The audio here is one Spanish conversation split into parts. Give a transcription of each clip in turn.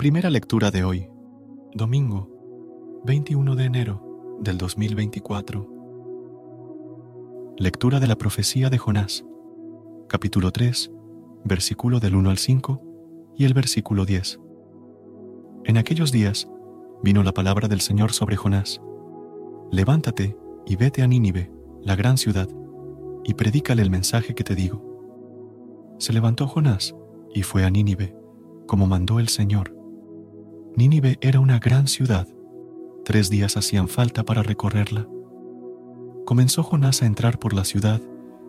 Primera lectura de hoy, domingo 21 de enero del 2024. Lectura de la profecía de Jonás, capítulo 3, versículo del 1 al 5 y el versículo 10. En aquellos días vino la palabra del Señor sobre Jonás. Levántate y vete a Nínive, la gran ciudad, y predícale el mensaje que te digo. Se levantó Jonás y fue a Nínive, como mandó el Señor Nínive era una gran ciudad. Tres días hacían falta para recorrerla. Comenzó Jonás a entrar por la ciudad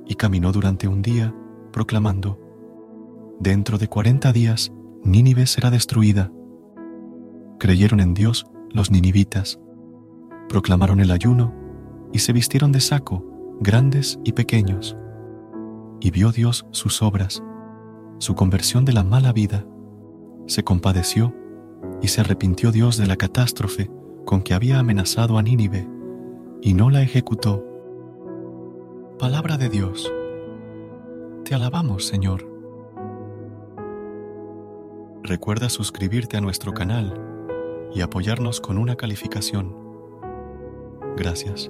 y caminó durante un día, proclamando, Dentro de cuarenta días, Nínive será destruida. Creyeron en Dios los ninivitas, proclamaron el ayuno y se vistieron de saco, grandes y pequeños. Y vio Dios sus obras, su conversión de la mala vida. Se compadeció y se arrepintió Dios de la catástrofe con que había amenazado a Nínive, y no la ejecutó. Palabra de Dios. Te alabamos, Señor. Recuerda suscribirte a nuestro canal y apoyarnos con una calificación. Gracias.